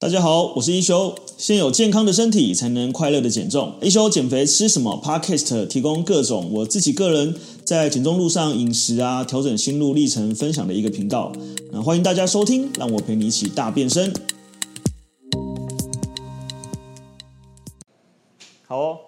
大家好，我是一休。先有健康的身体，才能快乐的减重。一休减肥吃什么？Podcast 提供各种我自己个人在减重路上饮食啊，调整心路历程分享的一个频道。那欢迎大家收听，让我陪你一起大变身。好哦，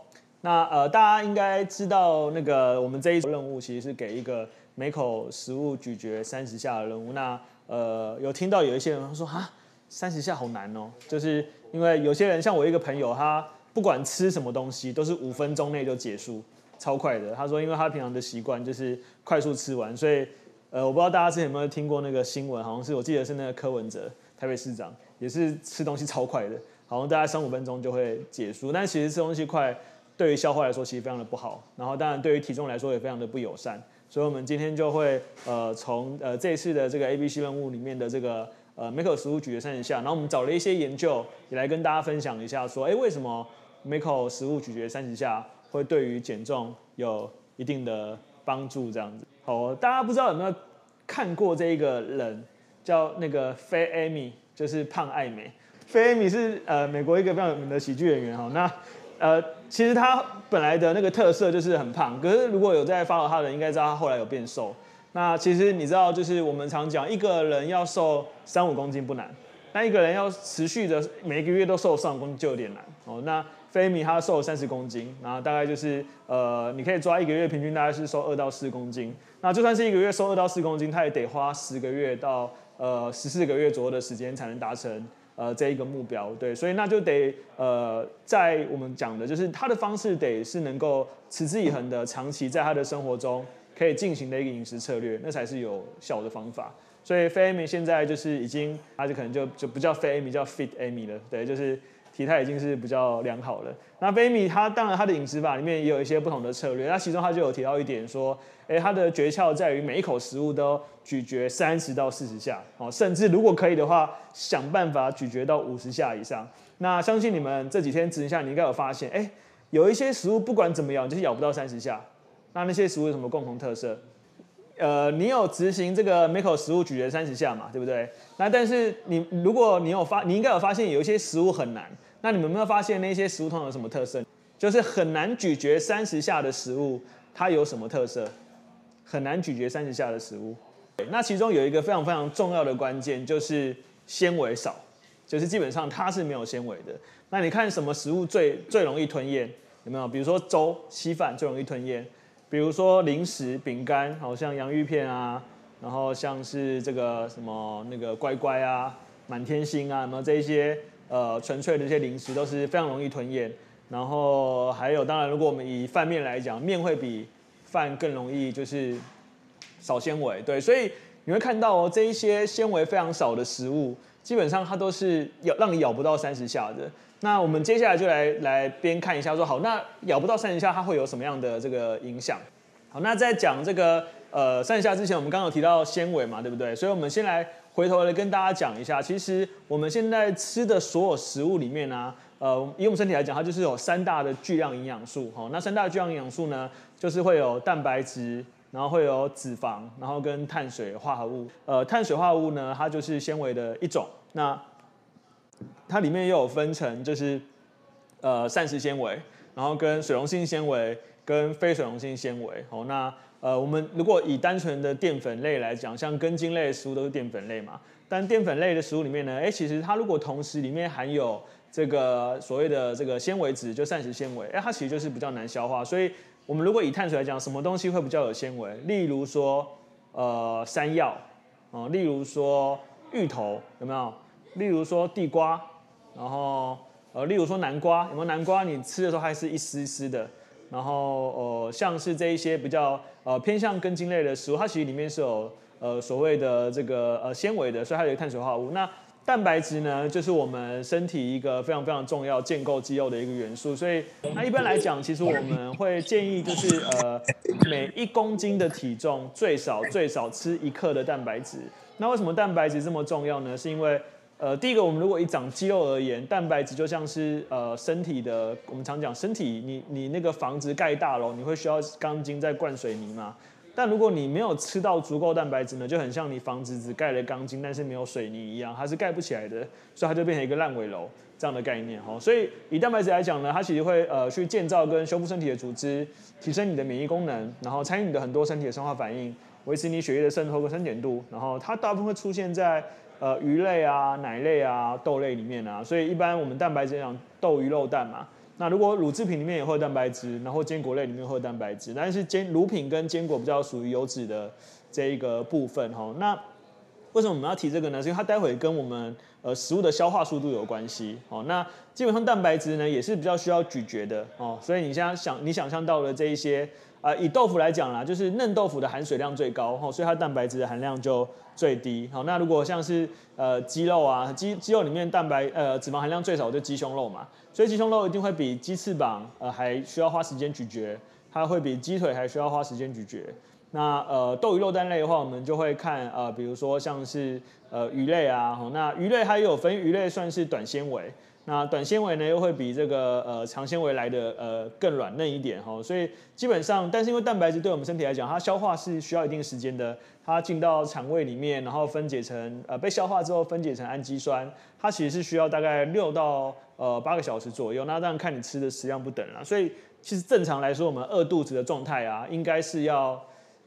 那呃，大家应该知道，那个我们这一任务其实是给一个每口食物咀嚼三十下的任务。那呃，有听到有一些人说哈。三十下好难哦，就是因为有些人像我一个朋友，他不管吃什么东西都是五分钟内就结束，超快的。他说，因为他平常的习惯就是快速吃完，所以呃，我不知道大家之前有没有听过那个新闻，好像是我记得是那个柯文哲台北市长，也是吃东西超快的，好像大概三五分钟就会结束。但其实吃东西快对于消化来说其实非常的不好，然后当然对于体重来说也非常的不友善。所以我们今天就会呃从呃这次的这个 ABC 任务里面的这个。呃，每口食物咀嚼三十下，然后我们找了一些研究，也来跟大家分享一下，说，哎，为什么每口食物咀嚼三十下会对于减重有一定的帮助？这样子，好，大家不知道有没有看过这一个人，叫那个 Fat Amy，就是胖艾美。Fat Amy 是呃美国一个非常有名的喜剧演员哈，那呃其实他本来的那个特色就是很胖，可是如果有在 follow 他的人，应该知道他后来有变瘦。那其实你知道，就是我们常讲，一个人要瘦三五公斤不难，但一个人要持续的每个月都瘦三五公斤就有点难哦。那菲米他瘦三十公斤，然后大概就是呃，你可以抓一个月平均大概是瘦二到四公斤。那就算是一个月瘦二到四公斤，他也得花十个月到呃十四个月左右的时间才能达成呃这一个目标。对，所以那就得呃，在我们讲的就是他的方式得是能够持之以恒的长期在他的生活中。可以进行的一个饮食策略，那才是有效的方法。所以菲 Amy 现在就是已经，他就可能就就不叫 Fat Amy，叫 Fit Amy 了。对，就是体态已经是比较良好了。那 Fat Amy 他当然他的饮食法里面也有一些不同的策略。那其中他就有提到一点说，哎，他的诀窍在于每一口食物都咀嚼三十到四十下，哦，甚至如果可以的话，想办法咀嚼到五十下以上。那相信你们这几天执行下，你应该有发现，哎，有一些食物不管怎么咬，就是咬不到三十下。那那些食物有什么共同特色？呃，你有执行这个每口食物咀嚼三十下嘛，对不对？那但是你如果你有发，你应该有发现有一些食物很难。那你们有没有发现那些食物通常有什么特色？就是很难咀嚼三十下的食物，它有什么特色？很难咀嚼三十下的食物，那其中有一个非常非常重要的关键，就是纤维少，就是基本上它是没有纤维的。那你看什么食物最最容易吞咽？有没有？比如说粥、稀饭最容易吞咽。比如说零食、饼干，好像洋芋片啊，然后像是这个什么那个乖乖啊、满天星啊，什么这一些呃纯粹的这些零食都是非常容易吞咽。然后还有，当然如果我们以饭面来讲，面会比饭更容易就是少纤维，对，所以你会看到哦，这一些纤维非常少的食物，基本上它都是咬让你咬不到三十下的。那我们接下来就来来边看一下，说好，那咬不到三十下，它会有什么样的这个影响？好，那在讲这个呃三十下之前，我们刚刚有提到纤维嘛，对不对？所以我们先来回头来跟大家讲一下，其实我们现在吃的所有食物里面呢、呃，以我们身体来讲，它就是有三大的巨量营养素。好，那三大巨量营养素呢，就是会有蛋白质，然后会有脂肪，然后跟碳水化合物。呃，碳水化合物呢，它就是纤维的一种。那它里面又有分成，就是呃膳食纤维，然后跟水溶性纤维跟非水溶性纤维。哦，那呃我们如果以单纯的淀粉类来讲，像根茎类的食物都是淀粉类嘛。但淀粉类的食物里面呢，哎，其实它如果同时里面含有这个所谓的这个纤维质，就膳食纤维，哎，它其实就是比较难消化。所以我们如果以碳水来讲，什么东西会比较有纤维？例如说呃山药，哦，例如说芋头，有没有？例如说地瓜。然后呃，例如说南瓜，有没有南瓜？你吃的时候还是一丝丝的。然后呃，像是这一些比较呃偏向根茎类的食物，它其实里面是有呃所谓的这个呃纤维的，所以它有碳水化合物。那蛋白质呢，就是我们身体一个非常非常重要建构肌肉的一个元素。所以那一般来讲，其实我们会建议就是呃 每一公斤的体重最少最少吃一克的蛋白质。那为什么蛋白质这么重要呢？是因为呃，第一个，我们如果以长肌肉而言，蛋白质就像是呃身体的，我们常讲身体，你你那个房子盖大楼，你会需要钢筋在灌水泥嘛？但如果你没有吃到足够蛋白质呢，就很像你房子只盖了钢筋，但是没有水泥一样，它是盖不起来的，所以它就变成一个烂尾楼这样的概念哈。所以以蛋白质来讲呢，它其实会呃去建造跟修复身体的组织，提升你的免疫功能，然后参与你的很多身体的生化反应，维持你血液的渗透跟酸碱度，然后它大部分会出现在呃鱼类啊、奶类啊、豆类里面啊。所以一般我们蛋白质讲豆、鱼、肉、蛋嘛。那如果乳制品里面也会有蛋白质，然后坚果类里面会有蛋白质，但是坚乳品跟坚果比较属于油脂的这一个部分哈。那为什么我们要提这个呢？是因为它待会跟我们呃食物的消化速度有关系哦。那基本上蛋白质呢也是比较需要咀嚼的哦，所以你现在想你想象到的这一些。啊、以豆腐来讲啦，就是嫩豆腐的含水量最高，吼，所以它蛋白质的含量就最低。好，那如果像是呃鸡肉啊，鸡鸡肉里面蛋白呃脂肪含量最少就鸡胸肉嘛，所以鸡胸肉一定会比鸡翅膀呃还需要花时间咀嚼，它会比鸡腿还需要花时间咀嚼。那呃豆鱼肉蛋类的话，我们就会看呃比如说像是呃鱼类啊，吼，那鱼类它也有分鱼类算是短纤维。那短纤维呢，又会比这个呃长纤维来的呃更软嫩一点哈，所以基本上，但是因为蛋白质对我们身体来讲，它消化是需要一定时间的，它进到肠胃里面，然后分解成呃被消化之后分解成氨基酸，它其实是需要大概六到呃八个小时左右。那当然看你吃的食量不等啦，所以其实正常来说，我们饿肚子的状态啊，应该是要。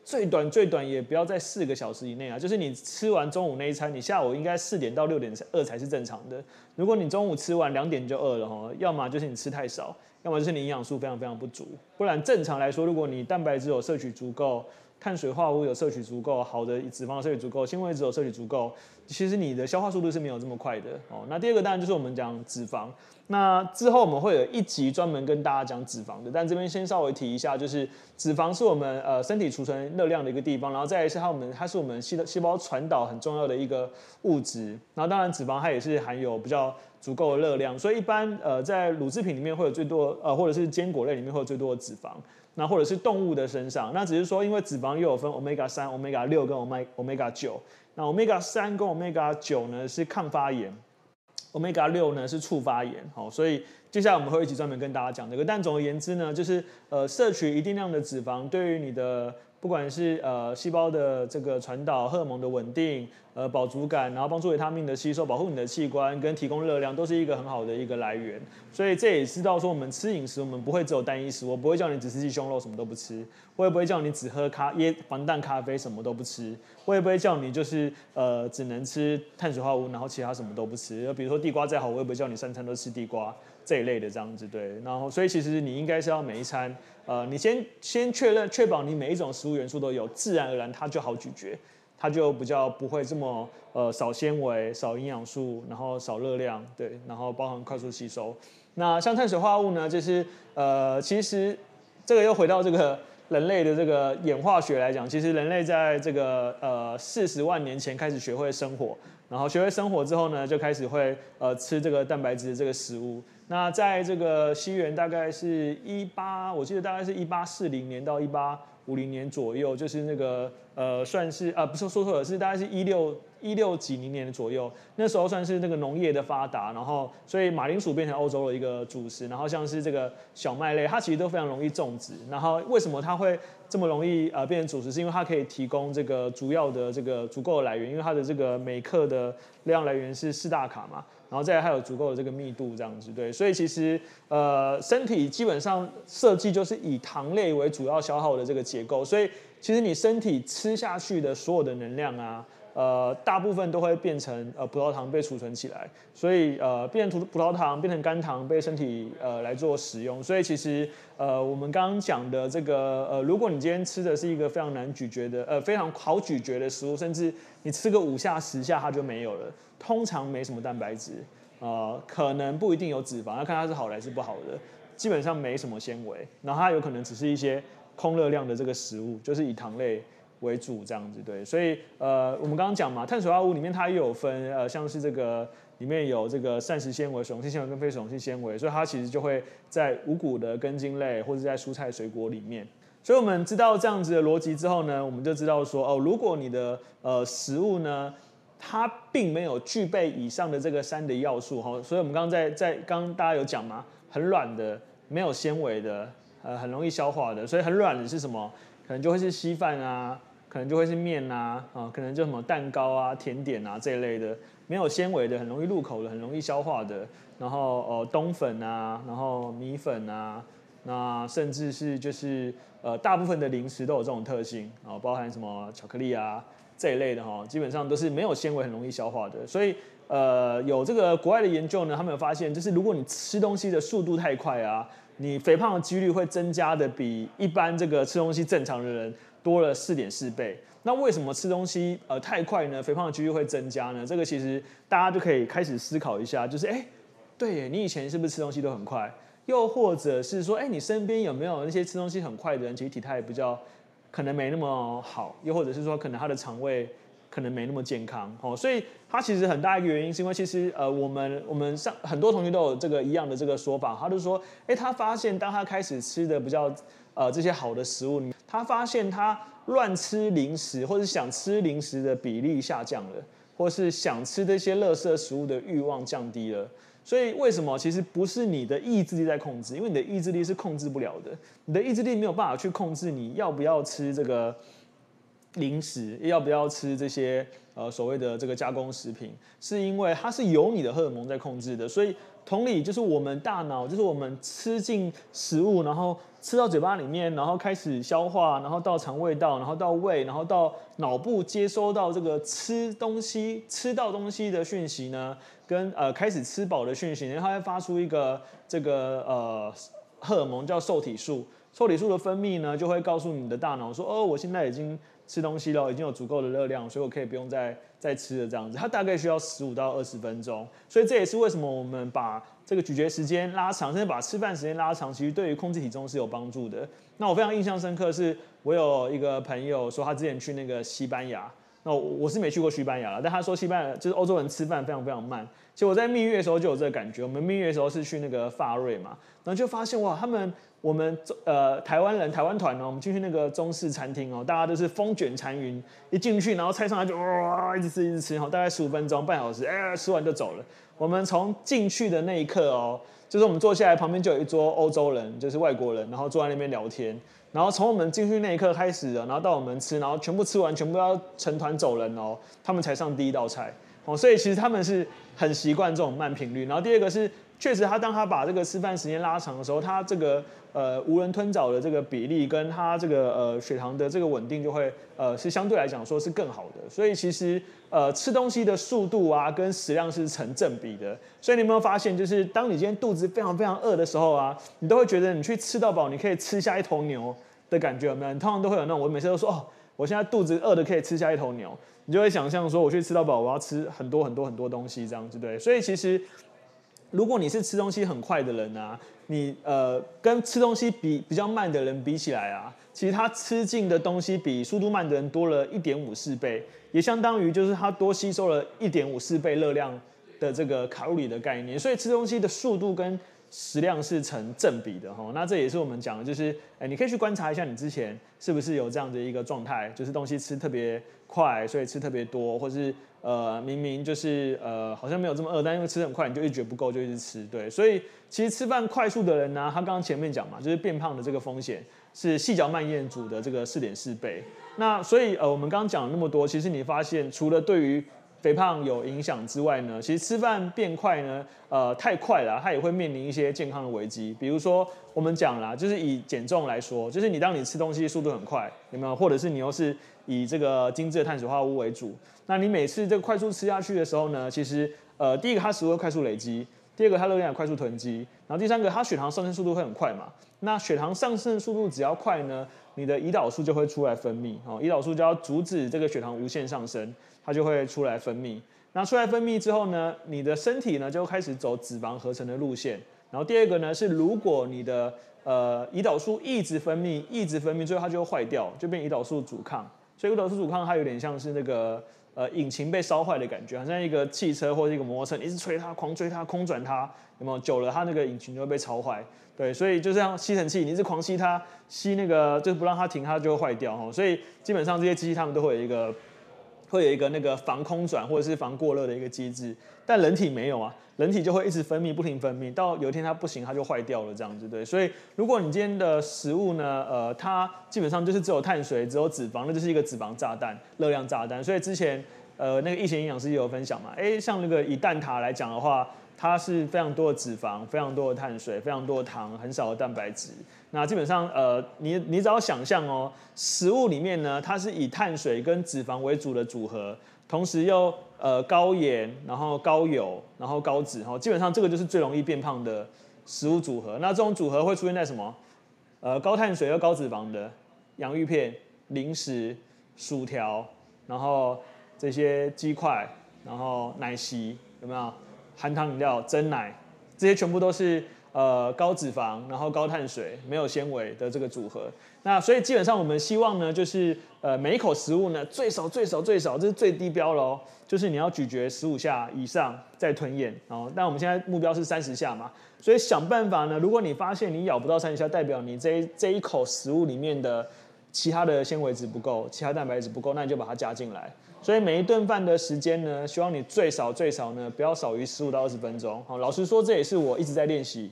最短最短也不要在四个小时以内啊，就是你吃完中午那一餐，你下午应该四点到六点饿才是正常的。如果你中午吃完两点就饿了哈，要么就是你吃太少，要么就是你营养素非常非常不足。不然正常来说，如果你蛋白质有摄取足够。碳水化合物有摄取足够，好的脂肪摄取足够，纤维质有摄取足够，其实你的消化速度是没有这么快的哦。那第二个当然就是我们讲脂肪，那之后我们会有一集专门跟大家讲脂肪的，但这边先稍微提一下，就是脂肪是我们呃身体储存热量的一个地方，然后再来是它我们它是我们细细胞传导很重要的一个物质，然后当然脂肪它也是含有比较足够的热量，所以一般呃在乳制品里面会有最多呃或者是坚果类里面会有最多的脂肪。那或者是动物的身上，那只是说，因为脂肪又有分 omega 三、omega 六跟 omega 九。那 omega 三跟 omega 九呢是抗发炎，omega 六呢是促发炎。好，所以接下来我们会一起专门跟大家讲这个。但总而言之呢，就是呃摄取一定量的脂肪，对于你的。不管是呃细胞的这个传导、荷尔蒙的稳定、呃饱足感，然后帮助维他命的吸收、保护你的器官跟提供热量，都是一个很好的一个来源。所以这也知道说，我们吃饮食，我们不会只有单一食，我不会叫你只吃鸡胸肉，什么都不吃；我也不会叫你只喝咖椰防弹咖啡，什么都不吃；我也不会叫你就是呃只能吃碳水化合物，然后其他什么都不吃。比如说地瓜再好，我也不会叫你三餐都吃地瓜这一类的这样子。对，然后所以其实你应该是要每一餐。呃，你先先确认，确保你每一种食物元素都有，自然而然它就好咀嚼，它就比较不会这么呃少纤维、少营养素，然后少热量，对，然后包含快速吸收。那像碳水化合物呢，就是呃，其实这个又回到这个人类的这个演化学来讲，其实人类在这个呃四十万年前开始学会生火，然后学会生火之后呢，就开始会呃吃这个蛋白质的这个食物。那在这个西元大概是一八，我记得大概是一八四零年到一八五零年左右，就是那个呃，算是啊，不是说错了，是大概是一六一六几零年的左右，那时候算是那个农业的发达，然后所以马铃薯变成欧洲的一个主食，然后像是这个小麦类，它其实都非常容易种植。然后为什么它会这么容易呃变成主食？是因为它可以提供这个主要的这个足够的来源，因为它的这个每克的量来源是四大卡嘛。然后再来还有足够的这个密度，这样子对，所以其实呃身体基本上设计就是以糖类为主要消耗的这个结构，所以其实你身体吃下去的所有的能量啊。呃，大部分都会变成呃葡萄糖被储存起来，所以呃变成葡萄糖变成肝糖被身体呃来做使用，所以其实呃我们刚刚讲的这个呃，如果你今天吃的是一个非常难咀嚼的呃非常好咀嚼的食物，甚至你吃个五下十下它就没有了，通常没什么蛋白质，呃可能不一定有脂肪，要看它是好还是不好的，基本上没什么纤维，然后它有可能只是一些空热量的这个食物，就是以糖类。为主这样子对，所以呃，我们刚刚讲嘛，碳水化合物里面它也有分呃，像是这个里面有这个膳食纤维、雄性纤维跟非雄性纤维，所以它其实就会在五谷的根茎类或者在蔬菜水果里面。所以我们知道这样子的逻辑之后呢，我们就知道说哦，如果你的呃食物呢，它并没有具备以上的这个三的要素哈，所以我们刚刚在在刚刚大家有讲嘛，很软的，没有纤维的，呃，很容易消化的，所以很软的是什么？可能就会是稀饭啊，可能就会是面啊，啊，可能就什么蛋糕啊、甜点啊这一类的，没有纤维的，很容易入口的，很容易消化的。然后呃冬粉啊，然后米粉啊，那甚至是就是呃大部分的零食都有这种特性啊，包含什么巧克力啊这一类的哈，基本上都是没有纤维，很容易消化的。所以呃有这个国外的研究呢，他们有发现，就是如果你吃东西的速度太快啊，你肥胖的几率会增加的比一般这个吃东西正常的人多了四点四倍。那为什么吃东西呃太快呢？肥胖的几率会增加呢？这个其实大家就可以开始思考一下，就是哎。对，你以前是不是吃东西都很快？又或者是说，哎，你身边有没有那些吃东西很快的人，其实体态比较可能没那么好？又或者是说，可能他的肠胃可能没那么健康？哦，所以他其实很大一个原因是因为其实呃，我们我们上很多同学都有这个一样的这个说法，他就说，哎，他发现当他开始吃的比较呃这些好的食物，他发现他乱吃零食或者想吃零食的比例下降了，或是想吃这些垃圾食物的欲望降低了。所以为什么其实不是你的意志力在控制？因为你的意志力是控制不了的，你的意志力没有办法去控制你要不要吃这个零食，要不要吃这些呃所谓的这个加工食品，是因为它是由你的荷尔蒙在控制的。所以同理，就是我们大脑，就是我们吃进食物，然后。吃到嘴巴里面，然后开始消化，然后到肠胃道，然后到胃，然后到脑部接收到这个吃东西、吃到东西的讯息呢，跟呃开始吃饱的讯息，然后它会发出一个这个呃荷尔蒙叫受体素，受体素的分泌呢就会告诉你的大脑说，哦，我现在已经吃东西了，已经有足够的热量，所以我可以不用再再吃了这样子。它大概需要十五到二十分钟，所以这也是为什么我们把。这个咀嚼时间拉长，甚至把吃饭时间拉长，其实对于控制体重是有帮助的。那我非常印象深刻，是我有一个朋友说，他之前去那个西班牙，那我，我是没去过西班牙了，但他说西班牙就是欧洲人吃饭非常非常慢。其实我在蜜月的时候就有这个感觉，我们蜜月的时候是去那个法瑞嘛，然后就发现哇，他们我们呃台湾人台湾团哦，我们进去那个中式餐厅哦，大家都是风卷残云，一进去然后菜上来就哇一直吃一直吃，然后大概十五分钟半小时，哎吃完就走了。我们从进去的那一刻哦，就是我们坐下来旁边就有一桌欧洲人，就是外国人，然后坐在那边聊天。然后从我们进去那一刻开始的，然后到我们吃，然后全部吃完，全部要成团走人哦，他们才上第一道菜哦。所以其实他们是很习惯这种慢频率。然后第二个是，确实他当他把这个吃饭时间拉长的时候，他这个。呃，无人吞枣的这个比例跟它这个呃血糖的这个稳定就会呃是相对来讲说是更好的，所以其实呃吃东西的速度啊跟食量是成正比的。所以你有没有发现，就是当你今天肚子非常非常饿的时候啊，你都会觉得你去吃到饱，你可以吃下一头牛的感觉有没有？你通常都会有那种，我每次都说哦，我现在肚子饿的可以吃下一头牛，你就会想象说我去吃到饱，我要吃很多很多很多东西这样子对。所以其实如果你是吃东西很快的人啊。你呃跟吃东西比比较慢的人比起来啊，其实他吃进的东西比速度慢的人多了一点五四倍，也相当于就是他多吸收了一点五四倍热量的这个卡路里的概念，所以吃东西的速度跟食量是成正比的哈。那这也是我们讲的，就是哎，你可以去观察一下你之前是不是有这样的一个状态，就是东西吃特别快，所以吃特别多，或是。呃，明明就是呃，好像没有这么饿，但因为吃很快，你就一直觉不够，就一直吃。对，所以其实吃饭快速的人呢，他刚刚前面讲嘛，就是变胖的这个风险是细嚼慢咽组的这个四点四倍。那所以呃，我们刚刚讲了那么多，其实你发现除了对于肥胖有影响之外呢，其实吃饭变快呢，呃，太快了，它也会面临一些健康的危机。比如说我们讲啦，就是以减重来说，就是你当你吃东西速度很快，有没有？或者是你又是以这个精致的碳水化合物为主。那你每次这个快速吃下去的时候呢，其实呃，第一个它食物会快速累积，第二个它热量快速囤积，然后第三个它血糖上升速度会很快嘛。那血糖上升速度只要快呢，你的胰岛素就会出来分泌哦，胰岛素就要阻止这个血糖无限上升，它就会出来分泌。那出来分泌之后呢，你的身体呢就开始走脂肪合成的路线。然后第二个呢是，如果你的呃胰岛素一直分泌，一直分泌，最后它就会坏掉，就变胰岛素阻抗。所以胰岛素阻抗它有点像是那个。呃，引擎被烧坏的感觉，好像一个汽车或者一个摩托车，你一直吹它，狂追它，空转它，有没有？久了，它那个引擎就会被烧坏。对，所以就像吸尘器，你一直狂吸它，吸那个就是不让它停，它就会坏掉哈。所以基本上这些机器它们都会有一个，会有一个那个防空转或者是防过热的一个机制。但人体没有啊，人体就会一直分泌，不停分泌，到有一天它不行，它就坏掉了这样子，对。所以如果你今天的食物呢，呃，它基本上就是只有碳水，只有脂肪，那就是一个脂肪炸弹，热量炸弹。所以之前呃那个易贤营养师也有分享嘛，哎，像那个以蛋挞来讲的话。它是非常多的脂肪，非常多的碳水，非常多的糖，很少的蛋白质。那基本上，呃，你你只要想象哦，食物里面呢，它是以碳水跟脂肪为主的组合，同时又呃高盐，然后高油，然后高脂，哈，基本上这个就是最容易变胖的食物组合。那这种组合会出现在什么？呃，高碳水又高脂肪的洋芋片、零食、薯条，然后这些鸡块，然后奶昔，有没有？含糖饮料、珍奶，这些全部都是呃高脂肪，然后高碳水，没有纤维的这个组合。那所以基本上我们希望呢，就是呃每一口食物呢，最少最少最少，这是最低标喽，就是你要咀嚼十五下以上再吞咽。哦，但我们现在目标是三十下嘛，所以想办法呢，如果你发现你咬不到三十下，代表你这一这一口食物里面的其他的纤维质不够，其他蛋白质不够，那你就把它加进来。所以每一顿饭的时间呢，希望你最少最少呢，不要少于十五到二十分钟。好，老实说，这也是我一直在练习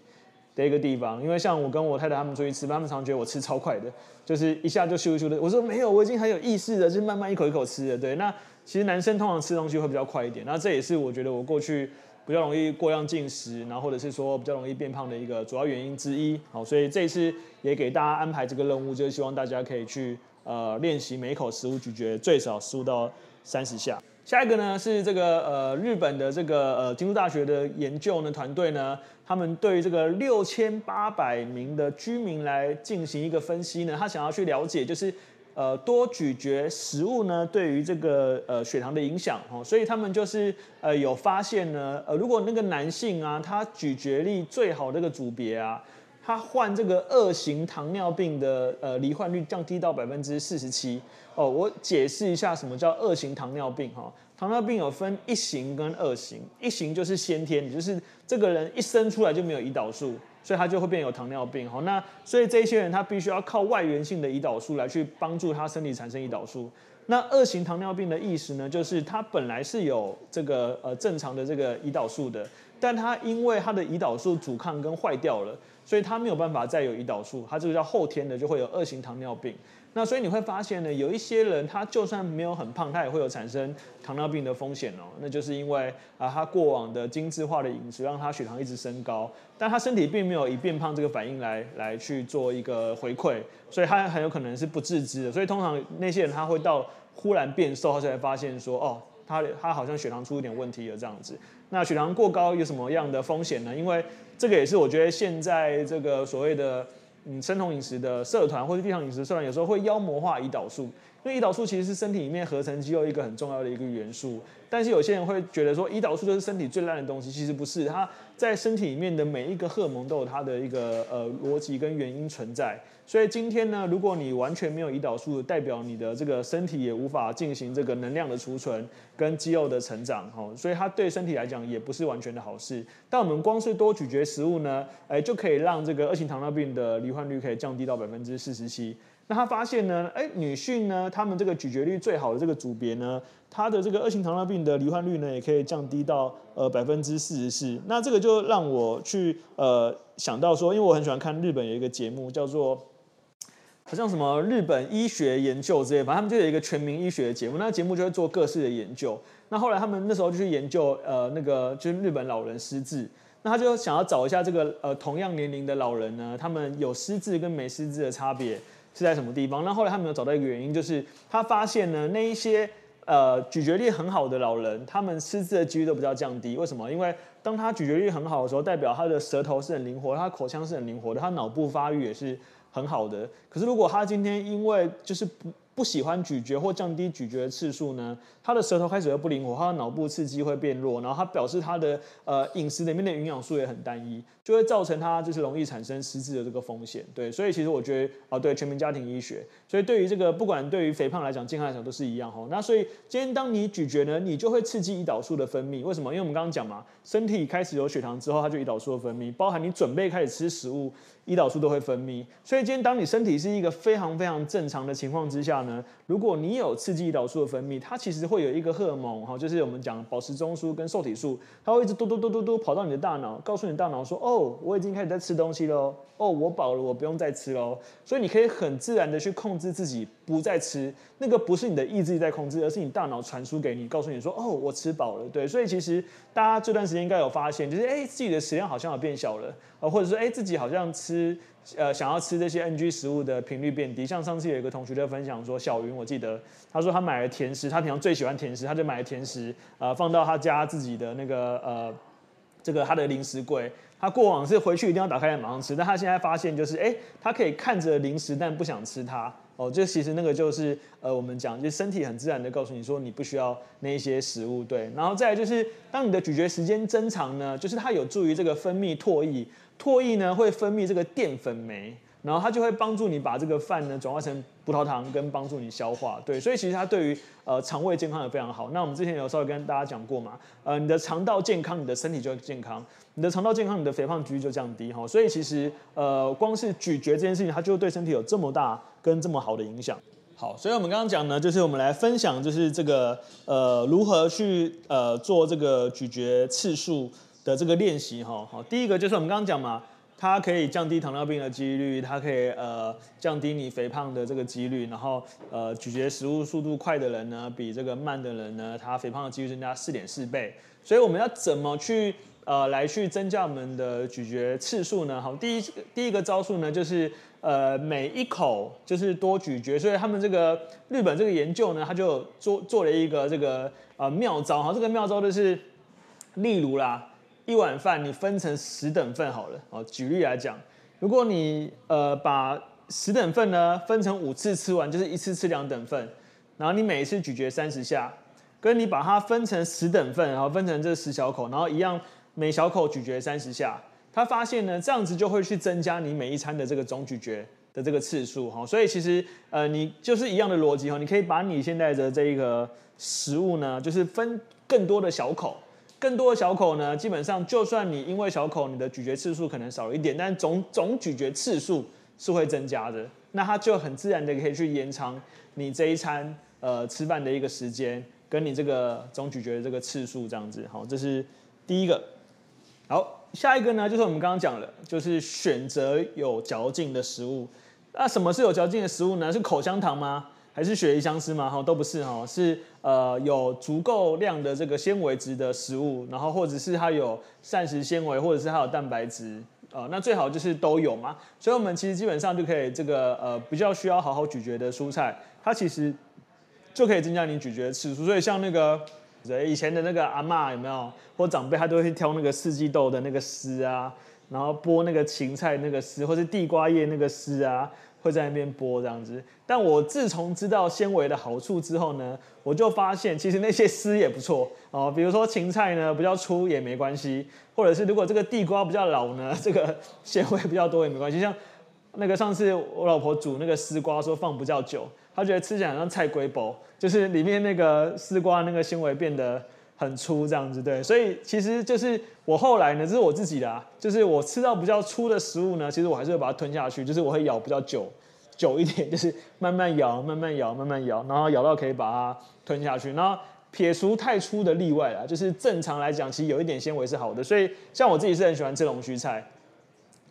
的一个地方。因为像我跟我太太他们出去吃，他们常觉得我吃超快的，就是一下就咻咻的。我说没有，我已经很有意识的，就是慢慢一口一口吃的。对，那其实男生通常吃东西会比较快一点。那这也是我觉得我过去比较容易过量进食，然后或者是说比较容易变胖的一个主要原因之一。好，所以这一次也给大家安排这个任务，就是希望大家可以去呃练习每一口食物咀嚼最少十五到。三十下。下一个呢是这个呃日本的这个呃京都大学的研究呢团队呢，他们对于这个六千八百名的居民来进行一个分析呢，他想要去了解就是呃多咀嚼食物呢对于这个呃血糖的影响哦，所以他们就是呃有发现呢呃如果那个男性啊他咀嚼力最好的个组别啊。他患这个二型糖尿病的呃罹患率降低到百分之四十七哦。我解释一下什么叫二型糖尿病哈。糖尿病有分一型跟二型，一型就是先天，也就是这个人一生出来就没有胰岛素，所以他就会变有糖尿病。好，那所以这些人他必须要靠外源性的胰岛素来去帮助他身体产生胰岛素。那二型糖尿病的意思呢，就是他本来是有这个呃正常的这个胰岛素的，但他因为他的胰岛素阻抗跟坏掉了。所以他没有办法再有胰岛素，他这个叫后天的，就会有二型糖尿病。那所以你会发现呢，有一些人他就算没有很胖，他也会有产生糖尿病的风险哦。那就是因为啊，他过往的精致化的饮食让他血糖一直升高，但他身体并没有以变胖这个反应来来去做一个回馈，所以他很有可能是不自知的。所以通常那些人他会到忽然变瘦，他才发现说哦，他他好像血糖出一点问题了这样子。那血糖过高有什么样的风险呢？因为这个也是我觉得现在这个所谓的嗯生酮饮食的社团或是低糖饮食社团有时候会妖魔化胰岛素，因为胰岛素其实是身体里面合成肌肉一个很重要的一个元素。但是有些人会觉得说胰岛素就是身体最烂的东西，其实不是，它在身体里面的每一个荷尔蒙都有它的一个呃逻辑跟原因存在。所以今天呢，如果你完全没有胰岛素，代表你的这个身体也无法进行这个能量的储存跟肌肉的成长，哈，所以它对身体来讲也不是完全的好事。但我们光是多咀嚼食物呢，哎，就可以让这个二型糖尿病的罹患率可以降低到百分之四十七。那他发现呢，哎，女性呢，她们这个咀嚼率最好的这个组别呢，她的这个二型糖尿病的罹患率呢，也可以降低到呃百分之四十四。那这个就让我去呃想到说，因为我很喜欢看日本有一个节目叫做。好像什么日本医学研究之类，反正他们就有一个全民医学的节目，那节目就会做各式的研究。那后来他们那时候就去研究，呃，那个就是日本老人失智，那他就想要找一下这个呃同样年龄的老人呢，他们有失智跟没失智的差别是在什么地方？那后来他们有找到一个原因，就是他发现呢，那一些呃咀嚼力很好的老人，他们失智的几率都比较降低。为什么？因为当他咀嚼力很好的时候，代表他的舌头是很灵活，他口腔是很灵活的，他脑部发育也是。很好的，可是如果他今天因为就是不不喜欢咀嚼或降低咀嚼的次数呢，他的舌头开始会不灵活，他的脑部刺激会变弱，然后他表示他的呃饮食里面的营养素也很单一，就会造成他就是容易产生失智的这个风险。对，所以其实我觉得啊，对全民家庭医学，所以对于这个不管对于肥胖来讲、健康来讲都是一样哈。那所以今天当你咀嚼呢，你就会刺激胰岛素的分泌。为什么？因为我们刚刚讲嘛，身体开始有血糖之后，它就胰岛素的分泌，包含你准备开始吃食物，胰岛素都会分泌。所以今天当你身体是一个非常非常正常的情况之下呢，如果你有刺激胰岛素的分泌，它其实会有一个荷尔蒙哈，就是我们讲保持中枢跟受体素，它会一直嘟嘟嘟嘟嘟跑到你的大脑，告诉你大脑说，哦，我已经开始在吃东西喽，哦，我饱了，我不用再吃喽。所以你可以很自然的去控制自己不再吃，那个不是你的意志力在控制，而是你大脑传输给你，告诉你说，哦，我吃饱了。对，所以其实大家这段时间应该有发现，就是哎，自己的食量好像有变小了，啊，或者说哎，自己好像吃。吃呃，想要吃这些 NG 食物的频率变低，像上次有一个同学在分享说，小云我记得他说他买了甜食，他平常最喜欢甜食，他就买了甜食，呃，放到他家自己的那个呃这个他的零食柜，他过往是回去一定要打开来马上吃，但他现在发现就是，哎，他可以看着零食，但不想吃它。哦，就其实那个就是呃，我们讲就身体很自然的告诉你说，你不需要那一些食物，对，然后再来就是当你的咀嚼时间增长呢，就是它有助于这个分泌唾液。唾液呢会分泌这个淀粉酶，然后它就会帮助你把这个饭呢转化成葡萄糖，跟帮助你消化。对，所以其实它对于呃肠胃健康也非常好。那我们之前有稍微跟大家讲过嘛，呃，你的肠道健康，你的身体就会健康；你的肠道健康，你的肥胖几率就降低哈。所以其实呃，光是咀嚼这件事情，它就对身体有这么大跟这么好的影响。好，所以我们刚刚讲呢，就是我们来分享，就是这个呃如何去呃做这个咀嚼次数。的这个练习哈，好，第一个就是我们刚刚讲嘛，它可以降低糖尿病的几率，它可以呃降低你肥胖的这个几率，然后呃咀嚼食物速度快的人呢，比这个慢的人呢，他肥胖的几率增加四点四倍。所以我们要怎么去呃来去增加我们的咀嚼次数呢？好，第一第一个招数呢，就是呃每一口就是多咀嚼。所以他们这个日本这个研究呢，他就做做了一个这个呃妙招哈，这个妙招就是例如啦。一碗饭你分成十等份好了哦。举例来讲，如果你呃把十等份呢分成五次吃完，就是一次吃两等份，然后你每一次咀嚼三十下，跟你把它分成十等份，然后分成这十小口，然后一样每小口咀嚼三十下，他发现呢这样子就会去增加你每一餐的这个总咀嚼的这个次数哈。所以其实呃你就是一样的逻辑哈，你可以把你现在的这一个食物呢，就是分更多的小口。更多的小口呢，基本上就算你因为小口，你的咀嚼次数可能少一点，但总总咀嚼次数是会增加的。那它就很自然的可以去延长你这一餐呃吃饭的一个时间，跟你这个总咀嚼的这个次数这样子。好，这是第一个。好，下一个呢，就是我们刚刚讲的，就是选择有嚼劲的食物。那什么是有嚼劲的食物呢？是口香糖吗？还是雪梨相思吗？哈，都不是哈，是呃有足够量的这个纤维质的食物，然后或者是它有膳食纤维，或者是它有蛋白质，呃，那最好就是都有嘛。所以我们其实基本上就可以这个呃比较需要好好咀嚼的蔬菜，它其实就可以增加你咀嚼的次数。所以像那个以前的那个阿嬷有没有，或长辈他都会挑那个四季豆的那个丝啊，然后剥那个芹菜那个丝，或是地瓜叶那个丝啊。会在那边剥这样子，但我自从知道纤维的好处之后呢，我就发现其实那些丝也不错哦。比如说芹菜呢比较粗也没关系，或者是如果这个地瓜比较老呢，这个纤维比较多也没关系。像那个上次我老婆煮那个丝瓜，说放比较久，她觉得吃起来像菜龟煲，就是里面那个丝瓜那个纤维变得。很粗这样子，对，所以其实就是我后来呢，这是我自己的啊，就是我吃到比较粗的食物呢，其实我还是会把它吞下去，就是我会咬比较久，久一点，就是慢慢咬，慢慢咬，慢慢咬，然后咬到可以把它吞下去，然后撇除太粗的例外啦，就是正常来讲，其实有一点纤维是好的，所以像我自己是很喜欢吃龙须菜。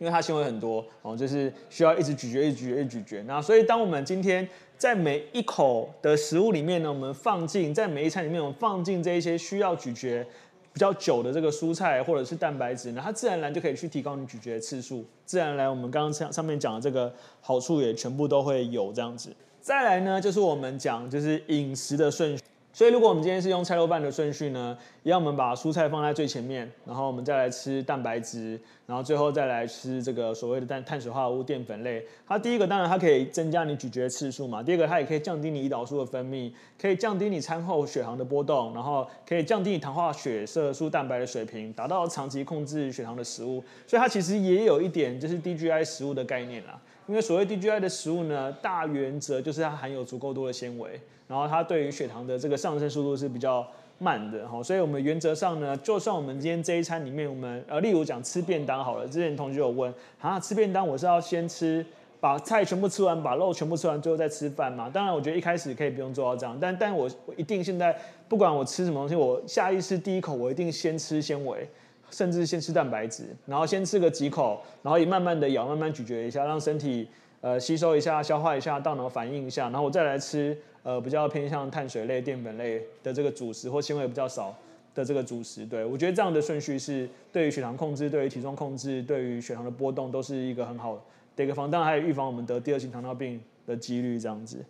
因为它纤维很多哦，就是需要一直咀嚼、一直咀嚼、一直咀嚼。那所以，当我们今天在每一口的食物里面呢，我们放进在每一餐里面，我们放进这一些需要咀嚼比较久的这个蔬菜或者是蛋白质呢，它自然而然就可以去提高你咀嚼的次数。自然而然，我们刚刚上上面讲的这个好处也全部都会有这样子。再来呢，就是我们讲就是饮食的顺序。所以，如果我们今天是用菜肉饭的顺序呢，一样我们把蔬菜放在最前面，然后我们再来吃蛋白质，然后最后再来吃这个所谓的碳碳水化合物淀粉类。它第一个当然它可以增加你咀嚼次数嘛，第二个它也可以降低你胰岛素的分泌，可以降低你餐后血糖的波动，然后可以降低你糖化血色素蛋白的水平，达到长期控制血糖的食物。所以它其实也有一点就是 DGI 食物的概念啦。因为所谓 DGI 的食物呢，大原则就是它含有足够多的纤维，然后它对于血糖的这个上升速度是比较慢的哈，所以我们原则上呢，就算我们今天这一餐里面，我们呃，例如讲吃便当好了，之前同学有问，啊，吃便当我是要先吃把菜全部吃完，把肉全部吃完，最后再吃饭嘛。当然，我觉得一开始可以不用做到这样，但但我我一定现在不管我吃什么东西，我下意识第一口我一定先吃纤维，甚至先吃蛋白质，然后先吃个几口，然后也慢慢的咬，慢慢咀嚼一下，让身体呃吸收一下、消化一下，大脑反应一下，然后我再来吃呃比较偏向碳水类、淀粉类的这个主食或纤维比较少的这个主食。对，我觉得这样的顺序是对于血糖控制、对于体重控制、对于血糖的波动都是一个很好的。一个方，当然还有预防我们得第二型糖尿病的几率这样子。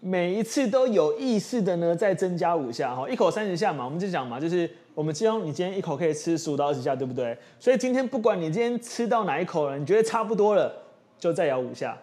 每一次都有意识的呢，再增加五下哈，一口三十下嘛，我们就讲嘛，就是我们希望你今天一口可以吃十五到二十下，对不对？所以今天不管你今天吃到哪一口了，你觉得差不多了，就再咬五下，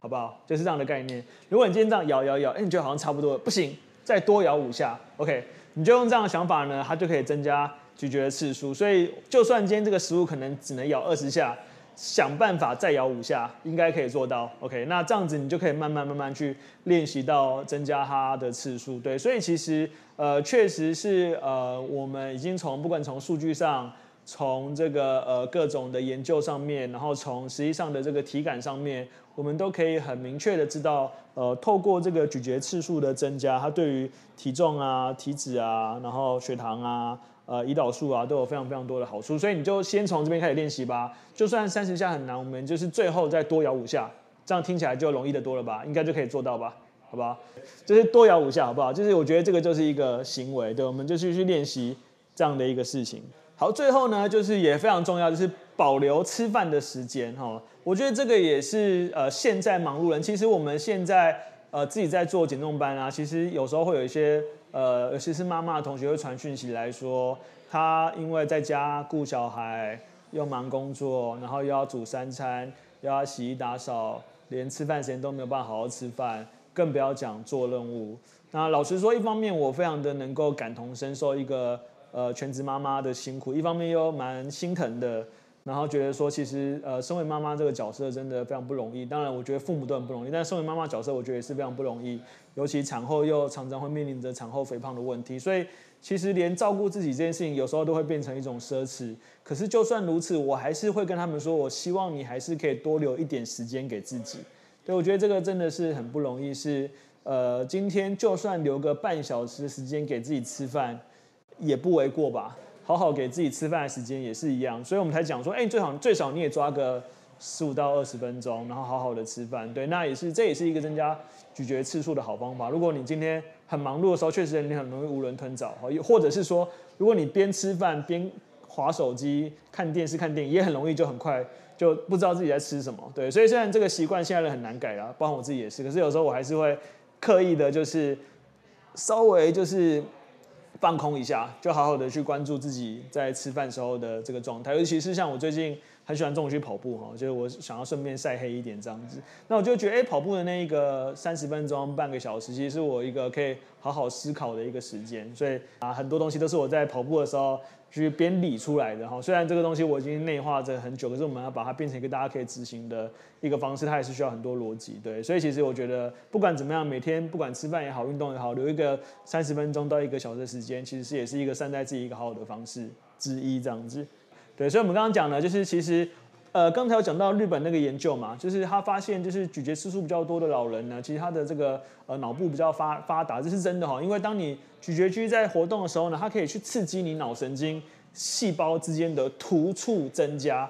好不好？就是这样的概念。如果你今天这样咬咬咬，哎，你觉得好像差不多了，不行，再多咬五下，OK，你就用这样的想法呢，它就可以增加咀嚼的次数。所以就算今天这个食物可能只能咬二十下。想办法再咬五下，应该可以做到。OK，那这样子你就可以慢慢慢慢去练习到增加它的次数。对，所以其实呃确实是呃我们已经从不管从数据上，从这个呃各种的研究上面，然后从实际上的这个体感上面，我们都可以很明确的知道，呃透过这个咀嚼次数的增加，它对于体重啊、体脂啊，然后血糖啊。呃，胰岛素啊，都有非常非常多的好处，所以你就先从这边开始练习吧。就算三十下很难，我们就是最后再多咬五下，这样听起来就容易的多了吧？应该就可以做到吧？好不好？就是多咬五下，好不好？就是我觉得这个就是一个行为，对，我们就去去练习这样的一个事情。好，最后呢，就是也非常重要，就是保留吃饭的时间哈。我觉得这个也是呃，现在忙碌人，其实我们现在呃自己在做减重班啊，其实有时候会有一些。呃，尤其是妈妈的同学会传讯息来说，她因为在家顾小孩，又忙工作，然后又要煮三餐，又要洗衣打扫，连吃饭时间都没有办法好好吃饭，更不要讲做任务。那老实说，一方面我非常的能够感同身受一个呃全职妈妈的辛苦，一方面又蛮心疼的。然后觉得说，其实呃，身为妈妈这个角色真的非常不容易。当然，我觉得父母都很不容易，但身为妈妈角色，我觉得也是非常不容易。尤其产后又常常会面临着产后肥胖的问题，所以其实连照顾自己这件事情，有时候都会变成一种奢侈。可是就算如此，我还是会跟他们说，我希望你还是可以多留一点时间给自己。对，我觉得这个真的是很不容易。是呃，今天就算留个半小时的时间给自己吃饭，也不为过吧。好好给自己吃饭的时间也是一样，所以我们才讲说，哎，最好最少你也抓个十五到二十分钟，然后好好的吃饭。对，那也是这也是一个增加咀嚼次数的好方法。如果你今天很忙碌的时候，确实你很容易囫囵吞枣，或者是说，如果你边吃饭边滑手机、看电视、看电影，也很容易就很快就不知道自己在吃什么。对，所以虽然这个习惯现在很难改了，包括我自己也是，可是有时候我还是会刻意的，就是稍微就是。放空一下，就好好的去关注自己在吃饭时候的这个状态，尤其是像我最近很喜欢中午去跑步哈，就是我想要顺便晒黑一点这样子，那我就觉得哎、跑步的那一个三十分钟、半个小时，其实是我一个可以好好思考的一个时间，所以啊，很多东西都是我在跑步的时候。去编理出来的哈，虽然这个东西我已经内化这很久，可是我们要把它变成一个大家可以执行的一个方式，它也是需要很多逻辑，对，所以其实我觉得不管怎么样，每天不管吃饭也好，运动也好，留一个三十分钟到一个小时的时间，其实是也是一个善待自己一个好好的方式之一，这样子，对，所以我们刚刚讲的，就是其实。呃，刚才有讲到日本那个研究嘛，就是他发现，就是咀嚼次数比较多的老人呢，其实他的这个呃脑部比较发发达，这是真的哈。因为当你咀嚼肌在活动的时候呢，它可以去刺激你脑神经细胞之间的突触增加。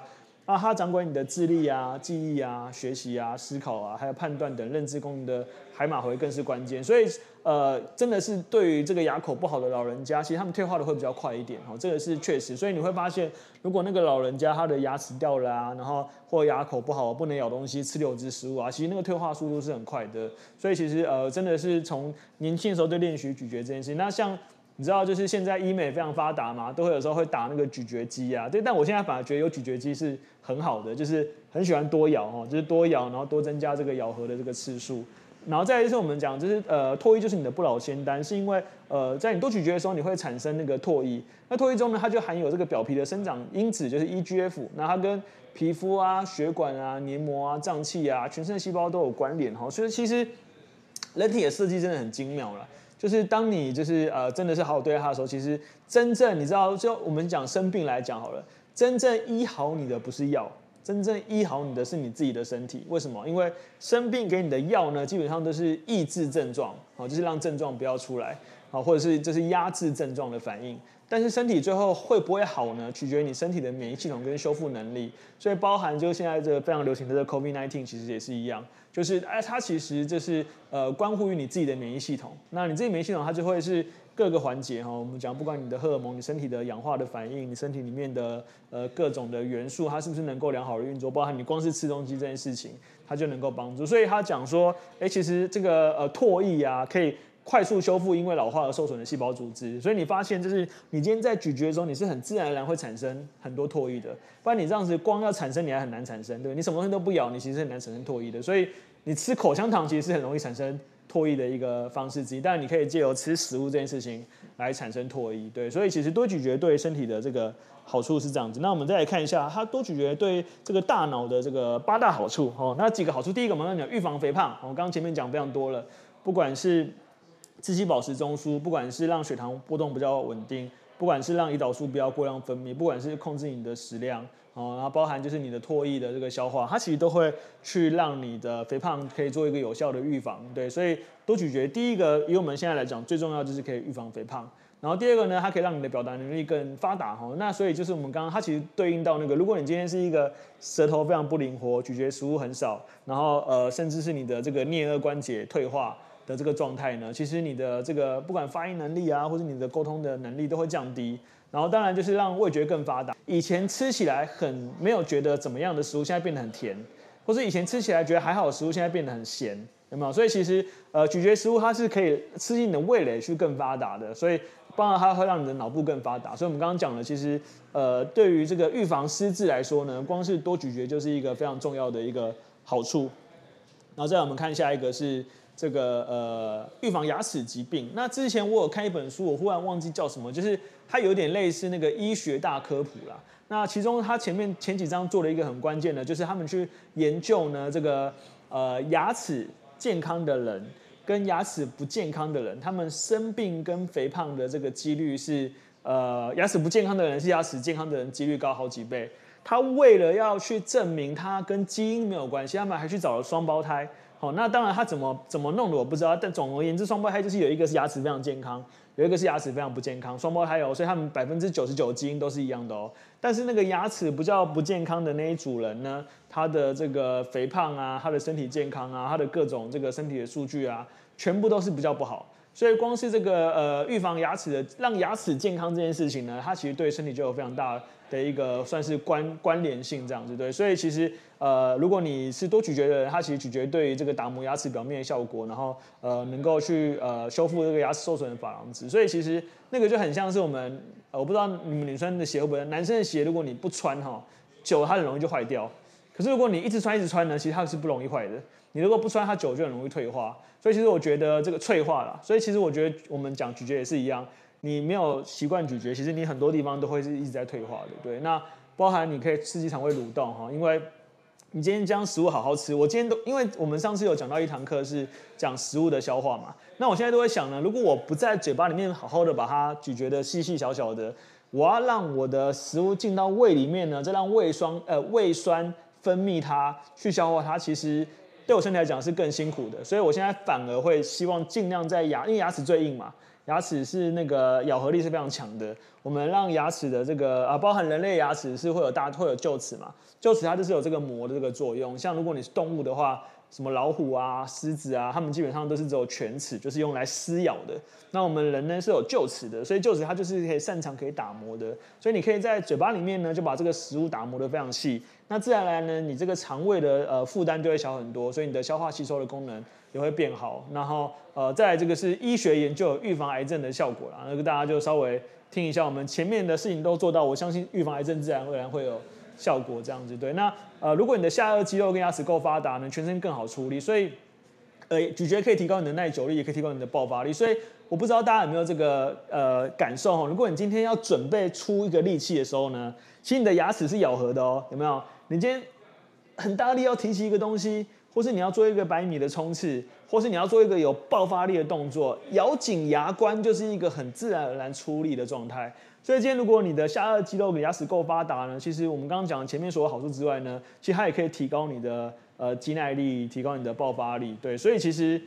啊，它掌管你的智力啊、记忆啊、学习啊、思考啊，还有判断等认知功能的海马回更是关键。所以，呃，真的是对于这个牙口不好的老人家，其实他们退化的会比较快一点哦，这个是确实。所以你会发现，如果那个老人家他的牙齿掉了啊，然后或牙口不好，不能咬东西，吃流质食物啊，其实那个退化速度是很快的。所以其实呃，真的是从年轻的时候就练习咀嚼这件事情。那像。你知道，就是现在医美非常发达嘛，都会有时候会打那个咀嚼肌啊。对，但我现在反而觉得有咀嚼肌是很好的，就是很喜欢多咬哦，就是多咬，然后多增加这个咬合的这个次数。然后再来就是我们讲，就是呃唾液就是你的不老仙丹，是因为呃在你多咀嚼的时候，你会产生那个唾液。那唾液中呢，它就含有这个表皮的生长因子，就是 EGF。那它跟皮肤啊、血管啊、黏膜啊、脏器啊、全身的细胞都有关联哈。所以其实人体的设计真的很精妙了。就是当你就是呃真的是好好对待他的时候，其实真正你知道，就我们讲生病来讲好了，真正医好你的不是药，真正医好你的是你自己的身体。为什么？因为生病给你的药呢，基本上都是抑制症状，好，就是让症状不要出来，好，或者是就是压制症状的反应。但是身体最后会不会好呢？取决于你身体的免疫系统跟修复能力。所以包含就现在这个非常流行的这个 COVID-19，其实也是一样，就是哎，它其实就是呃关乎于你自己的免疫系统。那你自己免疫系统它就会是各个环节哈，我们讲不管你的荷尔蒙、你身体的氧化的反应、你身体里面的呃各种的元素，它是不是能够良好的运作？包含你光是吃东西这件事情，它就能够帮助。所以他讲说，哎，其实这个呃唾液啊可以。快速修复因为老化而受损的细胞组织，所以你发现就是你今天在咀嚼的时候，你是很自然而然会产生很多唾液的，不然你这样子光要产生你还很难产生，对，你什么东西都不咬，你其实很难产生唾液的。所以你吃口香糖其实是很容易产生唾液的一个方式之一，但你可以借由吃食物这件事情来产生唾液，对，所以其实多咀嚼对身体的这个好处是这样子。那我们再来看一下它多咀嚼对这个大脑的这个八大好处。哦，那几个好处，第一个我们讲预防肥胖，我刚刚前面讲非常多了，不管是自己保持中枢，不管是让血糖波动比较稳定，不管是让胰岛素不要过量分泌，不管是控制你的食量，哦，然后包含就是你的唾液的这个消化，它其实都会去让你的肥胖可以做一个有效的预防。对，所以多咀嚼，第一个以我们现在来讲，最重要就是可以预防肥胖。然后第二个呢，它可以让你的表达能力更发达。哈，那所以就是我们刚刚它其实对应到那个，如果你今天是一个舌头非常不灵活，咀嚼食物很少，然后呃，甚至是你的这个颞颌关节退化。的这个状态呢，其实你的这个不管发音能力啊，或者你的沟通的能力都会降低。然后当然就是让味觉更发达。以前吃起来很没有觉得怎么样的食物，现在变得很甜；或者以前吃起来觉得还好食物，现在变得很咸，有没有？所以其实呃，咀嚼食物它是可以刺激你的味蕾去更发达的，所以当然它会让你的脑部更发达。所以我们刚刚讲了，其实呃，对于这个预防失智来说呢，光是多咀嚼就是一个非常重要的一个好处。然后再我们看下一个是。这个呃，预防牙齿疾病。那之前我有看一本书，我忽然忘记叫什么，就是它有点类似那个医学大科普啦。那其中它前面前几章做了一个很关键的，就是他们去研究呢，这个呃牙齿健康的人跟牙齿不健康的人，他们生病跟肥胖的这个几率是呃牙齿不健康的人是牙齿健康的人几率高好几倍。他为了要去证明它跟基因没有关系，他们还去找了双胞胎。好，那当然他怎么怎么弄的我不知道，但总而言之，双胞胎就是有一个是牙齿非常健康，有一个是牙齿非常不健康，双胞胎哦，所以他们百分之九十九基因都是一样的哦。但是那个牙齿比较不健康的那一组人呢，他的这个肥胖啊，他的身体健康啊，他的各种这个身体的数据啊，全部都是比较不好。所以光是这个呃预防牙齿的，让牙齿健康这件事情呢，它其实对身体就有非常大的一个算是关关联性这样子对。所以其实呃如果你是多咀嚼的人，它其实咀嚼对于这个打磨牙齿表面的效果，然后呃能够去呃修复这个牙齿受损的珐琅质。所以其实那个就很像是我们呃我不知道你们女生的鞋会不会，男生的鞋如果你不穿哈，久了它很容易就坏掉。可是如果你一直穿一直穿呢，其实它是不容易坏的。你如果不穿，它久就很容易退化。所以其实我觉得这个脆化了。所以其实我觉得我们讲咀嚼也是一样，你没有习惯咀嚼，其实你很多地方都会是一直在退化的。对，那包含你可以刺激肠胃蠕动哈，因为你今天将食物好好吃。我今天都因为我们上次有讲到一堂课是讲食物的消化嘛，那我现在都会想呢，如果我不在嘴巴里面好好的把它咀嚼的细细小小的，我要让我的食物进到胃里面呢，再让胃酸呃胃酸。分泌它去消化它，其实对我身体来讲是更辛苦的，所以我现在反而会希望尽量在牙，因为牙齿最硬嘛，牙齿是那个咬合力是非常强的，我们让牙齿的这个啊，包含人类牙齿是会有大会有臼齿嘛，臼齿它就是有这个膜的这个作用，像如果你是动物的话。什么老虎啊、狮子啊，它们基本上都是只有犬齿，就是用来撕咬的。那我们人呢是有臼齿的，所以臼齿它就是可以擅长可以打磨的。所以你可以在嘴巴里面呢就把这个食物打磨得非常细。那自然而然呢，你这个肠胃的呃负担就会小很多，所以你的消化吸收的功能也会变好。然后呃，再来这个是医学研究预防癌症的效果啦。那个大家就稍微听一下，我们前面的事情都做到，我相信预防癌症自然而然会有。效果这样子对，那呃，如果你的下颚肌肉跟牙齿够发达呢，全身更好处理，所以呃，咀嚼可以提高你的耐久力，也可以提高你的爆发力。所以我不知道大家有没有这个呃感受哈，如果你今天要准备出一个力气的时候呢，其实你的牙齿是咬合的哦，有没有？你今天很大力要提起一个东西。或是你要做一个百米的冲刺，或是你要做一个有爆发力的动作，咬紧牙关就是一个很自然而然出力的状态。所以今天如果你的下颚肌肉跟牙齿够发达呢，其实我们刚刚讲前面所有好处之外呢，其实它也可以提高你的呃肌耐力，提高你的爆发力。对，所以其实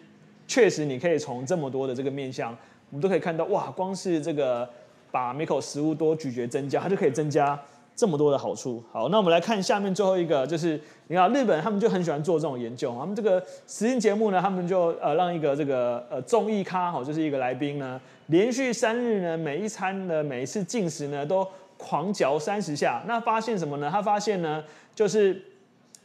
确实你可以从这么多的这个面向，我们都可以看到，哇，光是这个把每口食物多咀嚼增加，它就可以增加这么多的好处。好，那我们来看下面最后一个，就是你看日本他们就很喜欢做这种研究，他们这个实境节目呢，他们就呃让一个这个呃综艺咖哈，就是一个来宾呢。连续三日呢，每一餐的每一次进食呢，都狂嚼三十下。那发现什么呢？他发现呢，就是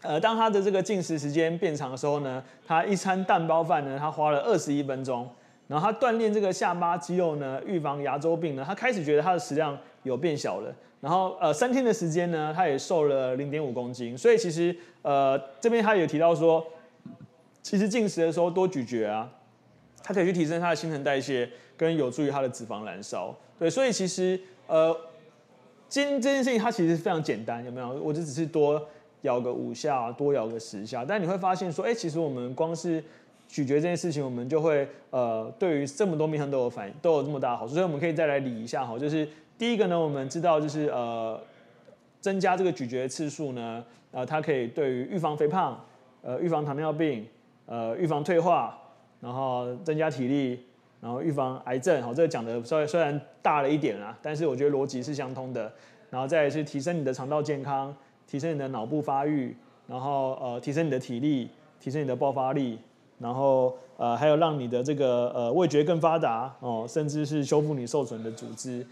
呃，当他的这个进食时间变长的时候呢，他一餐蛋包饭呢，他花了二十一分钟。然后他锻炼这个下巴肌肉呢，预防牙周病呢，他开始觉得他的食量有变小了。然后呃，三天的时间呢，他也瘦了零点五公斤。所以其实呃，这边他有提到说，其实进食的时候多咀嚼啊，它可以去提升他的新陈代谢。跟有助于它的脂肪燃烧，对，所以其实呃，今这件事情它其实非常简单，有没有？我就只是多咬个五下，多咬个十下，但你会发现说，哎、其实我们光是咀嚼这件事情，我们就会呃，对于这么多面向都有反应，都有这么大的好处。所以我们可以再来理一下哈，就是第一个呢，我们知道就是呃，增加这个咀嚼次数呢，呃，它可以对于预防肥胖，呃，预防糖尿病，呃，预防退化，然后增加体力。然后预防癌症，好，这个讲的虽然虽然大了一点啦，但是我觉得逻辑是相通的。然后再来是提升你的肠道健康，提升你的脑部发育，然后呃提升你的体力，提升你的爆发力，然后呃还有让你的这个呃味觉更发达哦，甚至是修复你受损的组织。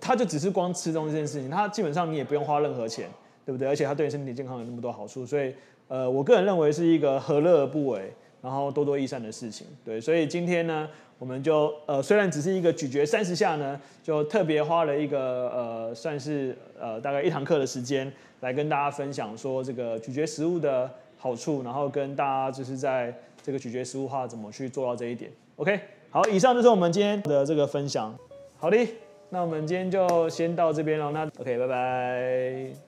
它就只是光吃东西这件事情，它基本上你也不用花任何钱，对不对？而且它对你身体健康有那么多好处，所以呃我个人认为是一个何乐而不为，然后多多益善的事情。对，所以今天呢。我们就呃，虽然只是一个咀嚼三十下呢，就特别花了一个呃，算是呃大概一堂课的时间来跟大家分享说这个咀嚼食物的好处，然后跟大家就是在这个咀嚼食物化怎么去做到这一点。OK，好，以上就是我们今天的这个分享。好的，那我们今天就先到这边了。那 OK，拜拜。